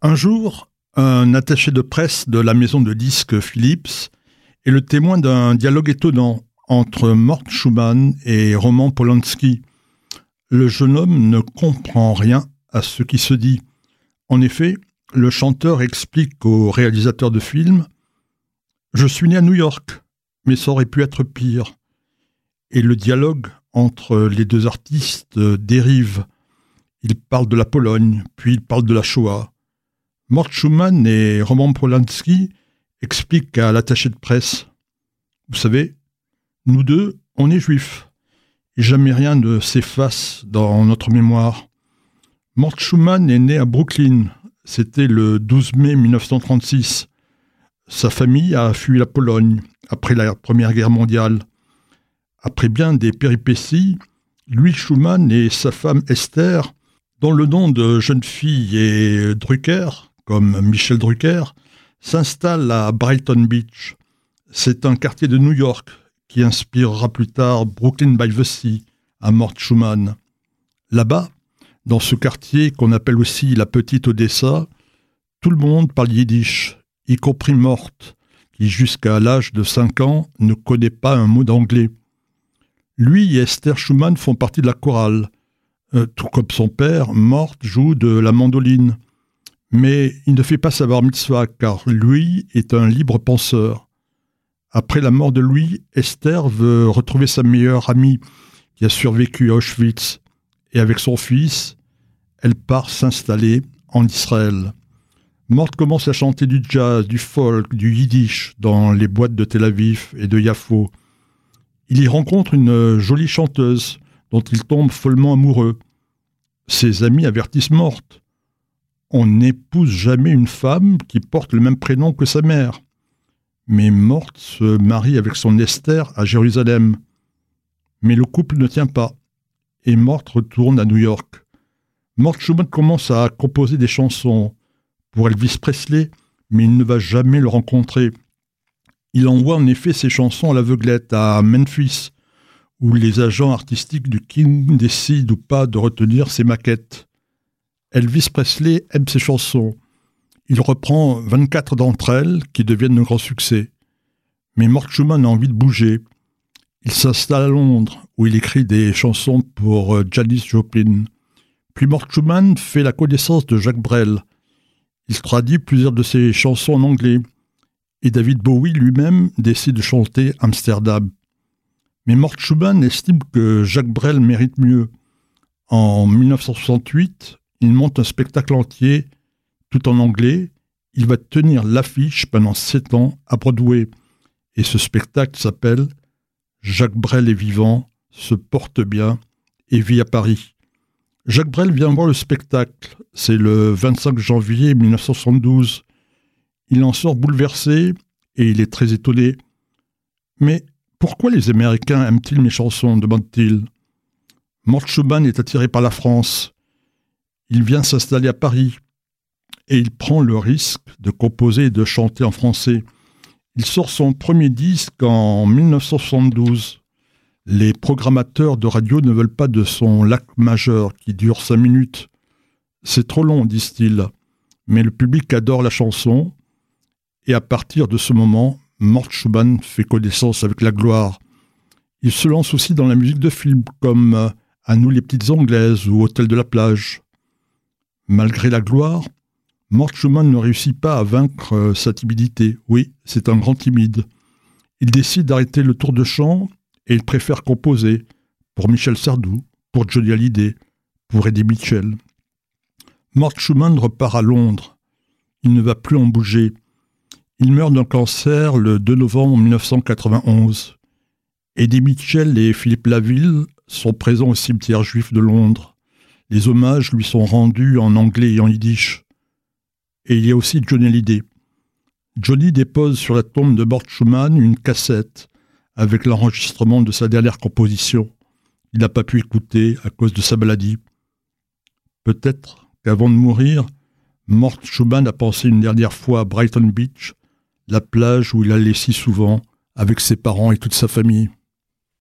Un jour, un attaché de presse de la maison de disques Philips est le témoin d'un dialogue étonnant entre Mort Schumann et Roman Polanski. Le jeune homme ne comprend rien à ce qui se dit. En effet, le chanteur explique au réalisateur de film Je suis né à New York, mais ça aurait pu être pire. Et le dialogue entre les deux artistes dérive. Il parle de la Pologne, puis il parle de la Shoah. Mort Schumann et Roman Polanski expliquent à l'attaché de presse Vous savez, nous deux, on est juifs. Et jamais rien ne s'efface dans notre mémoire. Mort Schumann est né à Brooklyn. C'était le 12 mai 1936. Sa famille a fui la Pologne après la Première Guerre mondiale. Après bien des péripéties, Louis Schumann et sa femme Esther, dont le nom de jeune fille est Drucker, comme Michel Drucker, s'installent à Brighton Beach. C'est un quartier de New York qui inspirera plus tard Brooklyn by the Sea à Mort Schumann. Là-bas, dans ce quartier qu'on appelle aussi la Petite Odessa, tout le monde parle yiddish, y compris Morte, qui jusqu'à l'âge de 5 ans ne connaît pas un mot d'anglais. Lui et Esther Schumann font partie de la chorale. Euh, tout comme son père, Morte joue de la mandoline. Mais il ne fait pas savoir mitzvah car lui est un libre penseur. Après la mort de Louis, Esther veut retrouver sa meilleure amie qui a survécu à Auschwitz et avec son fils, elle part s'installer en Israël. Morte commence à chanter du jazz, du folk, du yiddish dans les boîtes de Tel Aviv et de Yafo. Il y rencontre une jolie chanteuse dont il tombe follement amoureux. Ses amis avertissent Morte. On n'épouse jamais une femme qui porte le même prénom que sa mère. Mais Morte se marie avec son Esther à Jérusalem. Mais le couple ne tient pas, et Morte retourne à New York. Mort Schumann commence à composer des chansons pour Elvis Presley, mais il ne va jamais le rencontrer. Il envoie en effet ses chansons à l'aveuglette à Memphis, où les agents artistiques du King décident ou pas de retenir ses maquettes. Elvis Presley aime ses chansons. Il reprend 24 d'entre elles qui deviennent de grands succès. Mais Mort Schumann a envie de bouger. Il s'installe à Londres, où il écrit des chansons pour euh, Janis Joplin. Puis Mort Schumann fait la connaissance de Jacques Brel. Il traduit plusieurs de ses chansons en anglais. Et David Bowie lui-même décide de chanter Amsterdam. Mais Mort Schumann estime que Jacques Brel mérite mieux. En 1968, il monte un spectacle entier, tout en anglais. Il va tenir l'affiche pendant sept ans à Broadway. Et ce spectacle s'appelle Jacques Brel est vivant, se porte bien et vit à Paris. Jacques Brel vient voir le spectacle. C'est le 25 janvier 1972. Il en sort bouleversé et il est très étonné. Mais pourquoi les Américains aiment-ils mes chansons? demande-t-il. Mort est attiré par la France. Il vient s'installer à Paris et il prend le risque de composer et de chanter en français. Il sort son premier disque en 1972. Les programmateurs de radio ne veulent pas de son lac majeur qui dure cinq minutes. C'est trop long, disent-ils. Mais le public adore la chanson. Et à partir de ce moment, Mort Schumann fait connaissance avec la gloire. Il se lance aussi dans la musique de films comme euh, À nous les petites anglaises ou Hôtel de la plage. Malgré la gloire, Mort Schumann ne réussit pas à vaincre euh, sa timidité. Oui, c'est un grand timide. Il décide d'arrêter le tour de chant et il préfère composer pour Michel Sardou, pour Johnny Hallyday, pour Eddie Mitchell. Mort Schumann repart à Londres. Il ne va plus en bouger. Il meurt d'un cancer le 2 novembre 1991. Eddie Mitchell et Philippe Laville sont présents au cimetière juif de Londres. Les hommages lui sont rendus en anglais et en yiddish. Et il y a aussi Johnny Hallyday. Johnny dépose sur la tombe de Mort Schumann une cassette avec l'enregistrement de sa dernière composition. Il n'a pas pu écouter à cause de sa maladie. Peut-être qu'avant de mourir, Mort Schumann a pensé une dernière fois à Brighton Beach, la plage où il allait si souvent avec ses parents et toute sa famille.